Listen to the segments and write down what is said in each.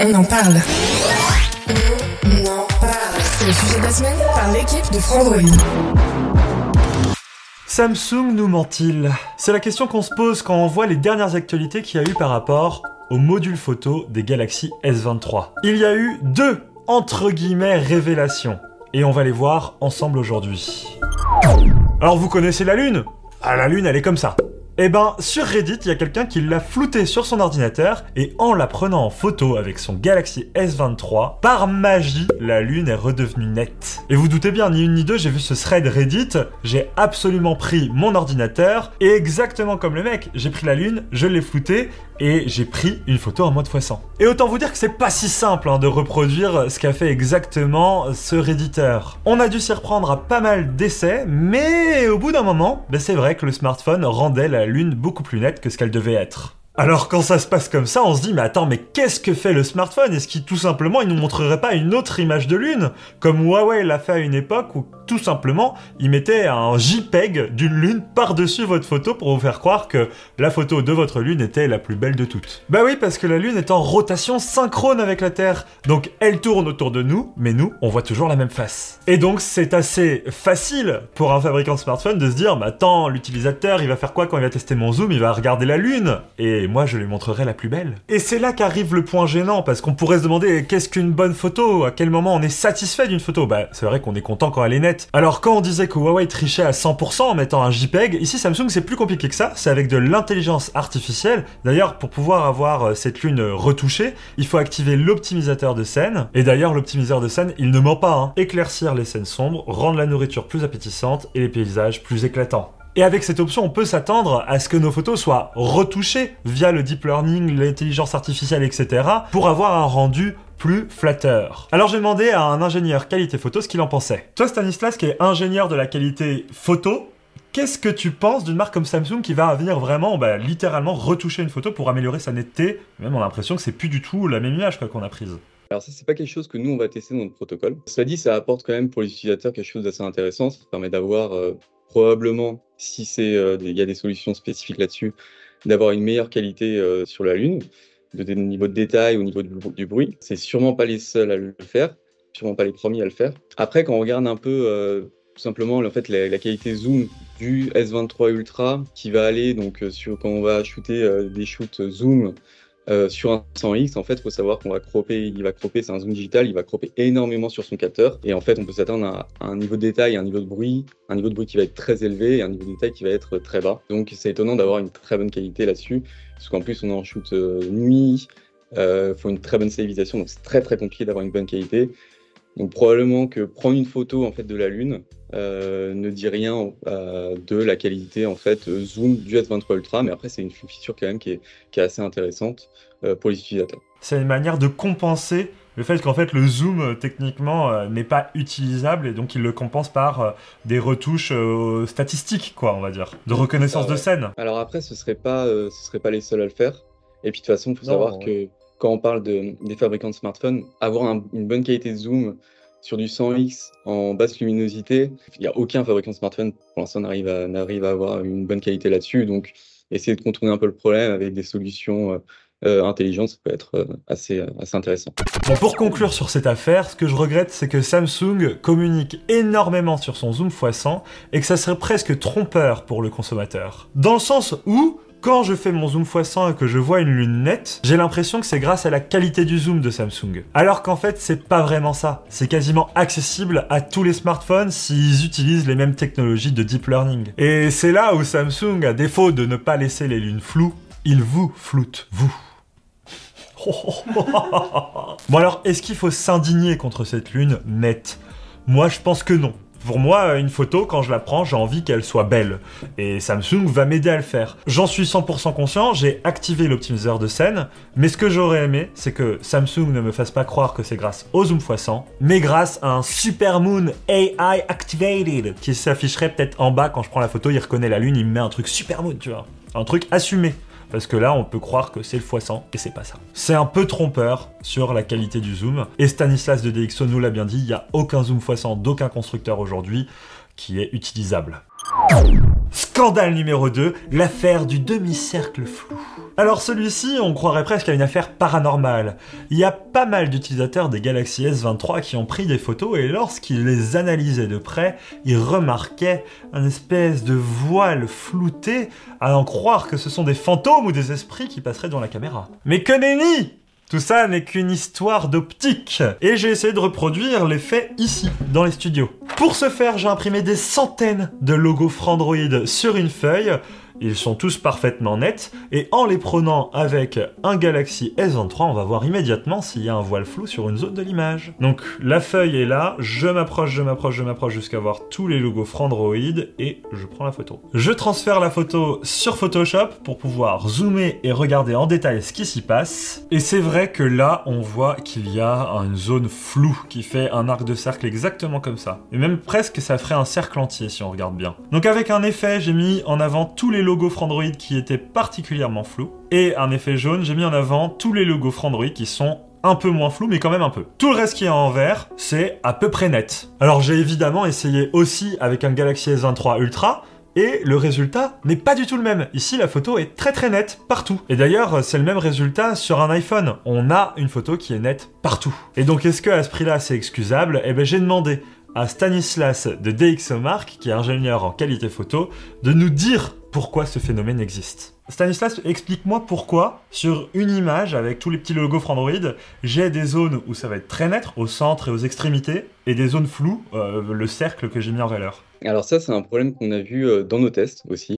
On en parle. On en parle. C'est le sujet de la semaine par l'équipe de Frandroid. Samsung nous ment-il? C'est la question qu'on se pose quand on voit les dernières actualités qu'il y a eu par rapport au module photo des Galaxy S23. Il y a eu deux, entre guillemets, révélations. Et on va les voir ensemble aujourd'hui. Alors vous connaissez la Lune? Ah la Lune elle est comme ça. Eh ben, sur Reddit, il y a quelqu'un qui l'a floutée sur son ordinateur et en la prenant en photo avec son Galaxy S23, par magie, la lune est redevenue nette. Et vous doutez bien, ni une ni deux, j'ai vu ce thread Reddit, j'ai absolument pris mon ordinateur et exactement comme le mec, j'ai pris la lune, je l'ai floutée et j'ai pris une photo en mode x100. Et autant vous dire que c'est pas si simple hein, de reproduire ce qu'a fait exactement ce redditeur. On a dû s'y reprendre à pas mal d'essais, mais au bout d'un moment, ben c'est vrai que le smartphone rendait la lune beaucoup plus nette que ce qu'elle devait être. Alors quand ça se passe comme ça, on se dit mais attends mais qu'est-ce que fait le smartphone? Est-ce qu'il tout simplement il nous montrerait pas une autre image de lune? Comme Huawei l'a fait à une époque où tout simplement il mettait un JPEG d'une lune par-dessus votre photo pour vous faire croire que la photo de votre lune était la plus belle de toutes. Bah oui parce que la lune est en rotation synchrone avec la Terre, donc elle tourne autour de nous, mais nous on voit toujours la même face. Et donc c'est assez facile pour un fabricant de smartphone de se dire bah attends l'utilisateur il va faire quoi quand il va tester mon zoom? Il va regarder la lune moi je lui montrerai la plus belle. Et c'est là qu'arrive le point gênant parce qu'on pourrait se demander qu'est-ce qu'une bonne photo? À quel moment on est satisfait d'une photo? Bah c'est vrai qu'on est content quand elle est nette. Alors quand on disait que Huawei trichait à 100% en mettant un JPEG, ici Samsung c'est plus compliqué que ça, c'est avec de l'intelligence artificielle. D'ailleurs pour pouvoir avoir euh, cette lune retouchée, il faut activer l'optimisateur de scène. Et d'ailleurs l'optimiseur de scène il ne ment pas, hein. éclaircir les scènes sombres, rendre la nourriture plus appétissante et les paysages plus éclatants. Et avec cette option, on peut s'attendre à ce que nos photos soient retouchées via le deep learning, l'intelligence artificielle, etc. pour avoir un rendu plus flatteur. Alors j'ai demandé à un ingénieur qualité photo ce qu'il en pensait. Toi Stanislas qui est ingénieur de la qualité photo, qu'est-ce que tu penses d'une marque comme Samsung qui va venir vraiment bah, littéralement retoucher une photo pour améliorer sa netteté? Même on a l'impression que c'est plus du tout la même image qu'on a prise. Alors ça, c'est pas quelque chose que nous, on va tester dans notre protocole. Cela dit, ça apporte quand même pour les utilisateurs quelque chose d'assez intéressant. Ça permet d'avoir euh, probablement, si c'est, euh, il y a des solutions spécifiques là-dessus, d'avoir une meilleure qualité euh, sur la Lune, de, de niveau de détail, au niveau du, bruit. C'est sûrement pas les seuls à le faire, sûrement pas les premiers à le faire. Après, quand on regarde un peu euh, tout simplement en fait, la, qualité zoom du S23 Ultra, qui va aller donc sur quand on va shooter des shoots zoom euh, sur un 100X, en fait, il faut savoir qu'on va cropper, il va cropper, c'est un zoom digital, il va cropper énormément sur son capteur. Et en fait, on peut s'attendre à, un niveau de détail, un niveau de bruit, un niveau de bruit qui va être très élevé et un niveau de détail qui va être très bas. Donc, c'est étonnant d'avoir une très bonne qualité là-dessus, parce qu'en plus, on est en shoot euh, nuit, il faut une très bonne stabilisation, donc c'est très très compliqué d'avoir une bonne qualité. Donc, probablement que prendre une photo en fait de la Lune euh, ne dit rien euh, de la qualité en fait euh, zoom du S23 Ultra, mais après, c'est une feature quand même qui est, qui est assez intéressante euh, pour les utilisateurs. C'est une manière de compenser le fait qu'en fait le zoom techniquement euh, n'est pas utilisable et donc il le compense par euh, des retouches euh, statistiques quoi on va dire de reconnaissance de scène. Alors après, ce serait pas, euh, ce serait pas les seuls à le faire. Et puis de toute façon, il faut Non, savoir ouais. que quand on parle de, des fabricants de smartphones, avoir un- une bonne qualité de zoom sur du 100x en basse luminosité, il n'y a aucun fabricant de smartphone pour l'instant n'arrive à, n'arrive à avoir une bonne qualité là-dessus. Donc, essayer de contourner un peu le problème avec des solutions euh, euh, intelligentes, ça peut être euh, assez, assez intéressant. Pour conclure sur cette affaire, ce que je regrette, c'est que Samsung communique énormément sur son zoom x100 et que ça serait presque trompeur pour le consommateur. Dans le sens où, quand je fais mon zoom x100 et que je vois une lune nette, j'ai l'impression que c'est grâce à la qualité du zoom de Samsung. Alors qu'en fait, c'est pas vraiment ça. C'est quasiment accessible à tous les smartphones s'ils utilisent les mêmes technologies de deep learning. Et c'est là où Samsung, à défaut de ne pas laisser les lunes floues, il vous floute, vous. Bon alors, est-ce qu'il faut s'indigner contre cette lune nette? Moi, je pense que non. Pour moi, une photo, quand je la prends, j'ai envie qu'elle soit belle. Et Samsung va m'aider à le faire. J'en suis 100% conscient, j'ai activé l'optimiseur de scène, mais ce que j'aurais aimé, c'est que Samsung ne me fasse pas croire que c'est grâce au zoom x100, mais grâce à un Supermoon AI Activated qui s'afficherait peut-être en bas quand je prends la photo, il reconnaît la lune, il me met un truc Supermoon, tu vois. Un truc assumé. Parce que là, on peut croire que c'est le x100 et c'est pas ça. C'est un peu trompeur sur la qualité du zoom. Et Stanislas de DxO nous l'a bien dit, il n'y a aucun zoom x100 d'aucun constructeur aujourd'hui qui est utilisable. Scandale numéro 2, l'affaire du demi-cercle flou. Alors celui-ci, on croirait presque à une affaire paranormale. Il y a pas mal d'utilisateurs des Galaxy S23 qui ont pris des photos et lorsqu'ils les analysaient de près, ils remarquaient un espèce de voile flouté à en croire que ce sont des fantômes ou des esprits qui passeraient dans la caméra. Mais que nenni tout ça n'est qu'une histoire d'optique. Et j'ai essayé de reproduire l'effet ici, dans les studios. Pour ce faire, j'ai imprimé des centaines de logos Frandroid sur une feuille ils sont tous parfaitement nets, et en les prenant avec un Galaxy S23, on va voir immédiatement s'il y a un voile flou sur une zone de l'image. Donc la feuille est là, je m'approche, je m'approche, je m'approche jusqu'à voir tous les logos Frandroid, et je prends la photo. Je transfère la photo sur Photoshop pour pouvoir zoomer et regarder en détail ce qui s'y passe. Et c'est vrai que là, on voit qu'il y a une zone floue qui fait un arc de cercle exactement comme ça. Et même presque ça ferait un cercle entier si on regarde bien. Donc avec un effet, j'ai mis en avant tous les logos logo Frandroid qui était particulièrement flou. Et un effet jaune, j'ai mis en avant tous les logos Frandroid qui sont un peu moins flous, mais quand même un peu. Tout le reste qui est en vert, c'est à peu près net. Alors j'ai évidemment essayé aussi avec un Galaxy S23 Ultra, et le résultat n'est pas du tout le même. Ici, la photo est très très nette partout. Et d'ailleurs, c'est le même résultat sur un iPhone. On a une photo qui est nette partout. Et donc, est-ce que à ce prix-là, c'est excusable? Eh ben, j'ai demandé à Stanislas de DxOMark, qui est ingénieur en qualité photo, de nous dire pourquoi ce phénomène existe. Stanislas, explique-moi pourquoi, sur une image avec tous les petits logos Frandroid, j'ai des zones où ça va être très net, au centre et aux extrémités, et des zones floues, euh, le cercle que j'ai mis en valeur. Alors ça, c'est un problème qu'on a vu euh, dans nos tests aussi.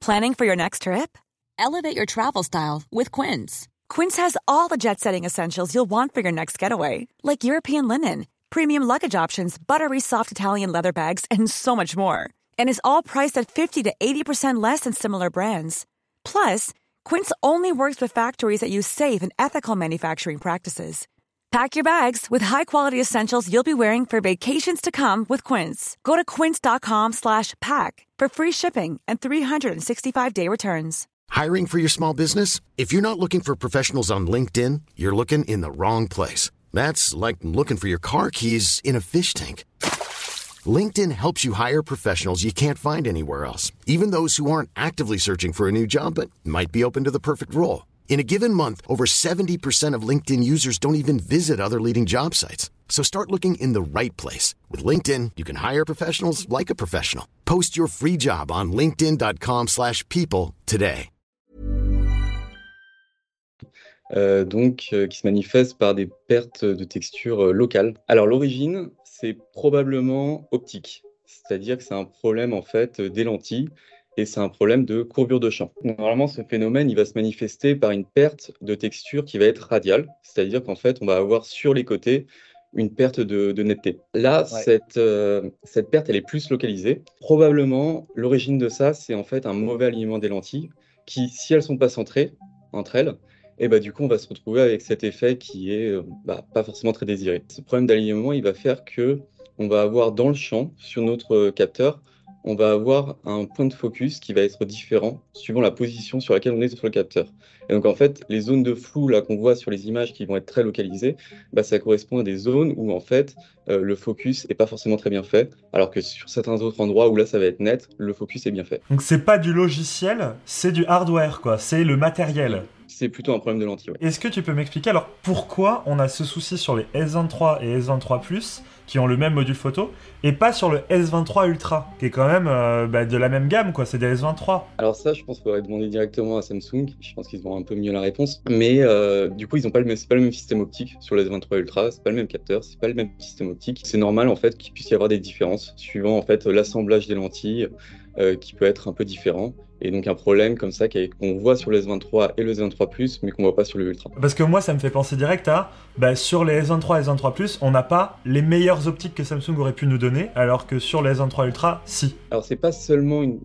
Planning for your next trip? Elevate your travel style with Quince. Quince has all the jet-setting essentials you'll want for your next getaway, like European linen, premium luggage options, buttery soft Italian leather bags, and so much more. And is all priced at 50 to 80% less than similar brands. Plus, Quince only works with factories that use safe and ethical manufacturing practices. Pack your bags with high-quality essentials you'll be wearing for vacations to come with Quince. Go to quince.com/pack for free shipping and 365-day returns. Hiring for your small business? If you're not looking for professionals on LinkedIn, you're looking in the wrong place. That's like looking for your car keys in a fish tank. LinkedIn helps you hire professionals you can't find anywhere else, even those who aren't actively searching for a new job but might be open to the perfect role. In a given month, over 70% of LinkedIn users don't even visit other leading job sites. So start looking in the right place. With LinkedIn, you can hire professionals like a professional. Post your free job on linkedin.com slash people today. Euh, donc, euh, qui se manifeste par des pertes de texture euh, locales. Alors, l'origine, c'est probablement optique. C'est-à-dire que c'est un problème en fait des lentilles et c'est un problème de courbure de champ. Normalement, ce phénomène, il va se manifester par une perte de texture qui va être radiale, c'est-à-dire qu'en fait, on va avoir sur les côtés une perte de, netteté. Là, cette, euh, cette perte, elle est plus localisée. Probablement, l'origine de ça, c'est en fait un mauvais alignement des lentilles qui, si elles sont pas centrées entre elles, et bah, du coup, on va se retrouver avec cet effet qui est euh, bah, pas forcément très désiré. Ce problème d'alignement, il va faire que on va avoir dans le champ, sur notre euh, capteur, on va avoir un point de focus qui va être différent suivant la position sur laquelle on est sur le capteur. Et donc en fait, les zones de flou qu'on voit sur les images qui vont être très localisées, bah, ça correspond à des zones où en fait euh, le focus n'est pas forcément très bien fait, alors que sur certains autres endroits où là ça va être net, le focus est bien fait. Donc c'est pas du logiciel, c'est du hardware quoi, c'est le matériel c'est plutôt un problème de lentille. Est-ce que tu peux m'expliquer alors pourquoi on a ce souci sur les S23 et S23 Plus qui ont le même module photo et pas sur le S23 Ultra qui est quand même euh, bah, de la même gamme quoi, c'est des S23. Alors ça, je pense qu'on pourrait demander directement à Samsung. Je pense qu'ils auront un peu mieux la réponse. Mais euh, du coup, ils n'ont pas le même, pas le même système optique sur le S23 Ultra. C'est pas le même capteur, c'est pas le même système optique. C'est normal en fait qu'il puisse y avoir des différences suivant en fait l'assemblage des lentilles euh, qui peut être un peu différent. Et donc un problème comme ça qu'on voit sur le S23 et le S23 Plus, mais qu'on voit pas sur le Ultra. Parce que moi, ça me fait penser direct à, bah, sur les S23 et S23 Plus, on n'a pas les meilleures optiques que Samsung aurait pu nous donner, alors que sur les S23 Ultra, si. Alors c'est pas seulement une,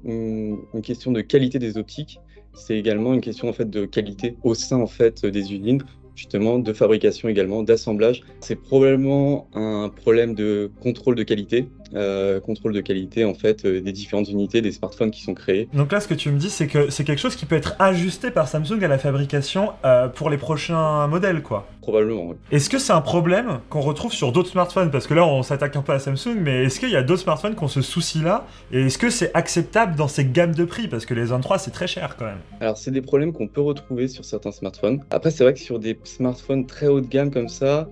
une question de qualité des optiques, c'est également une question en fait de qualité au sein en fait des usines justement de fabrication également, d'assemblage. C'est probablement un problème de contrôle de qualité, euh, contrôle de qualité en fait euh, des différentes unités des smartphones qui sont créés. Donc là, ce que tu me dis, c'est que c'est quelque chose qui peut être ajusté par Samsung à la fabrication euh, pour les prochains modèles, quoi. Probablement. Est-ce que c'est un problème qu'on retrouve sur d'autres smartphones? Parce que là, on s'attaque un peu à Samsung, mais est-ce qu'il y a d'autres smartphones qui ont ce souci-là? Et est-ce que c'est acceptable dans ces gammes de prix? Parce que les 23 c'est très cher quand même. Alors, c'est des problèmes qu'on peut retrouver sur certains smartphones. Après, c'est vrai que sur des smartphones très haut de gamme comme ça,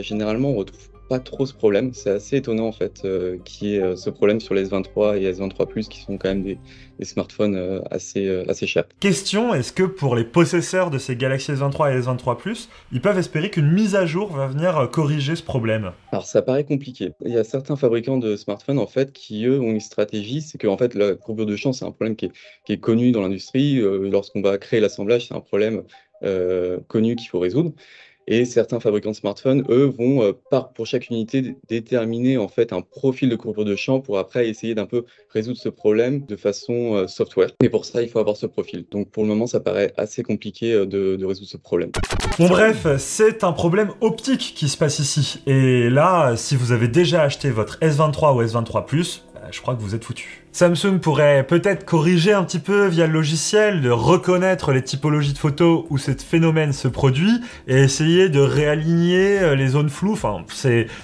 généralement, on retrouve pas trop ce problème. C'est assez étonnant en fait euh, qu'il y ait euh, ce problème sur les S23 et S23 Plus qui sont quand même des, smartphones euh, assez, assez chers. Question, est-ce que pour les possesseurs de ces Galaxy S23 et S23 Plus, ils peuvent espérer qu'une mise à jour va venir corriger ce problème? Alors ça paraît compliqué. Il y a certains fabricants de smartphones en fait qui eux ont une stratégie, c'est que en fait la courbure de champ c'est un problème qui est, qui est connu dans l'industrie. Lorsqu'on va créer l'assemblage, c'est un problème connu qu'il faut résoudre. Et certains fabricants de smartphones, eux, vont euh, pour chaque unité déterminer en fait un profil de courbure de champ pour après essayer d'un peu résoudre ce problème de façon euh, software. Mais pour ça, il faut avoir ce profil. Donc pour le moment, ça paraît assez compliqué euh, de, de résoudre ce problème. Bon bref, c'est un problème optique qui se passe ici. Et là, si vous avez déjà acheté votre S23 ou S23 Plus, je crois que vous êtes foutu. Samsung pourrait peut-être corriger un petit peu via le logiciel, de reconnaître les typologies de photos où ce phénomène se produit et essayer de réaligner euh, les zones floues. Enfin,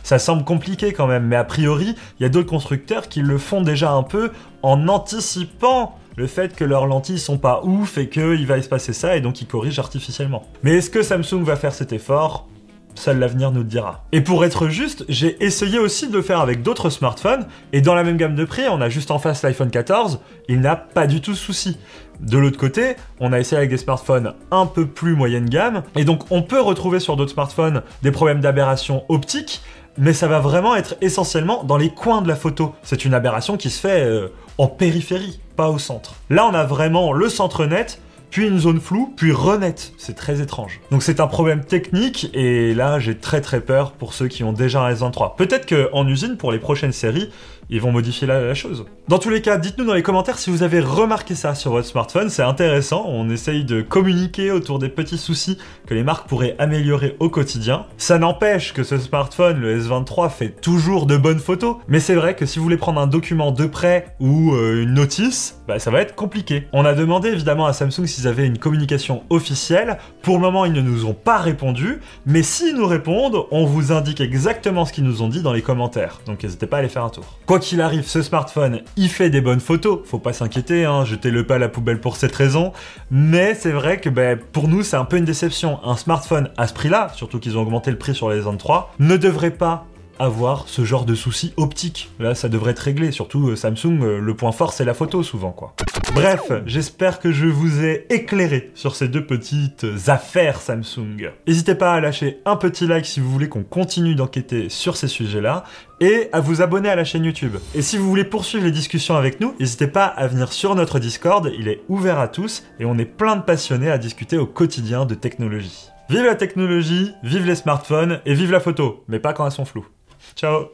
ça semble compliqué quand même, mais a priori, il y a d'autres constructeurs qui le font déjà un peu en anticipant le fait que leurs lentilles sont pas ouf et qu'il va se passer ça et donc ils corrigent artificiellement. Mais est-ce que Samsung va faire cet effort? Seul l'avenir nous le dira. Et pour être juste, j'ai essayé aussi de le faire avec d'autres smartphones, et dans la même gamme de prix, on a juste en face l'iPhone 14, il n'a pas du tout souci. De l'autre côté, on a essayé avec des smartphones un peu plus moyenne gamme, et donc on peut retrouver sur d'autres smartphones des problèmes d'aberration optique, mais ça va vraiment être essentiellement dans les coins de la photo. C'est une aberration qui se fait euh, en périphérie, pas au centre. Là, on a vraiment le centre net, puis une zone floue, puis renette. C'est très étrange. Donc c'est un problème technique et là j'ai très très peur pour ceux qui ont déjà un S23. Peut-être qu'en usine pour les prochaines séries, ils vont modifier la, chose. Dans tous les cas, dites-nous dans les commentaires si vous avez remarqué ça sur votre smartphone, c'est intéressant, on essaye de communiquer autour des petits soucis que les marques pourraient améliorer au quotidien. Ça n'empêche que ce smartphone, le S23, fait toujours de bonnes photos, mais c'est vrai que si vous voulez prendre un document de près ou euh, une notice, bah, ça va être compliqué. On a demandé évidemment à Samsung s'ils avaient une communication officielle, pour le moment ils ne nous ont pas répondu, mais s'ils nous répondent, on vous indique exactement ce qu'ils nous ont dit dans les commentaires, donc n'hésitez pas à aller faire un tour. Quoi qu'il arrive, ce smartphone, il fait des bonnes photos. Faut pas s'inquiéter, hein, jetez-le pas à la poubelle pour cette raison. Mais c'est vrai que ben, pour nous, c'est un peu une déception. Un smartphone à ce prix-là, surtout qu'ils ont augmenté le prix sur les 23, ne devrait pas avoir ce genre de soucis optiques. Là, ça devrait être réglé. Surtout euh, Samsung, euh, le point fort, c'est la photo souvent, quoi. Bref, j'espère que je vous ai éclairé sur ces deux petites affaires Samsung. N'hésitez pas à lâcher un petit like si vous voulez qu'on continue d'enquêter sur ces sujets-là et à vous abonner à la chaîne YouTube. Et si vous voulez poursuivre les discussions avec nous, n'hésitez pas à venir sur notre Discord, il est ouvert à tous et on est plein de passionnés à discuter au quotidien de technologie. Vive la technologie, vive les smartphones et vive la photo, mais pas quand elles sont floues. Ciao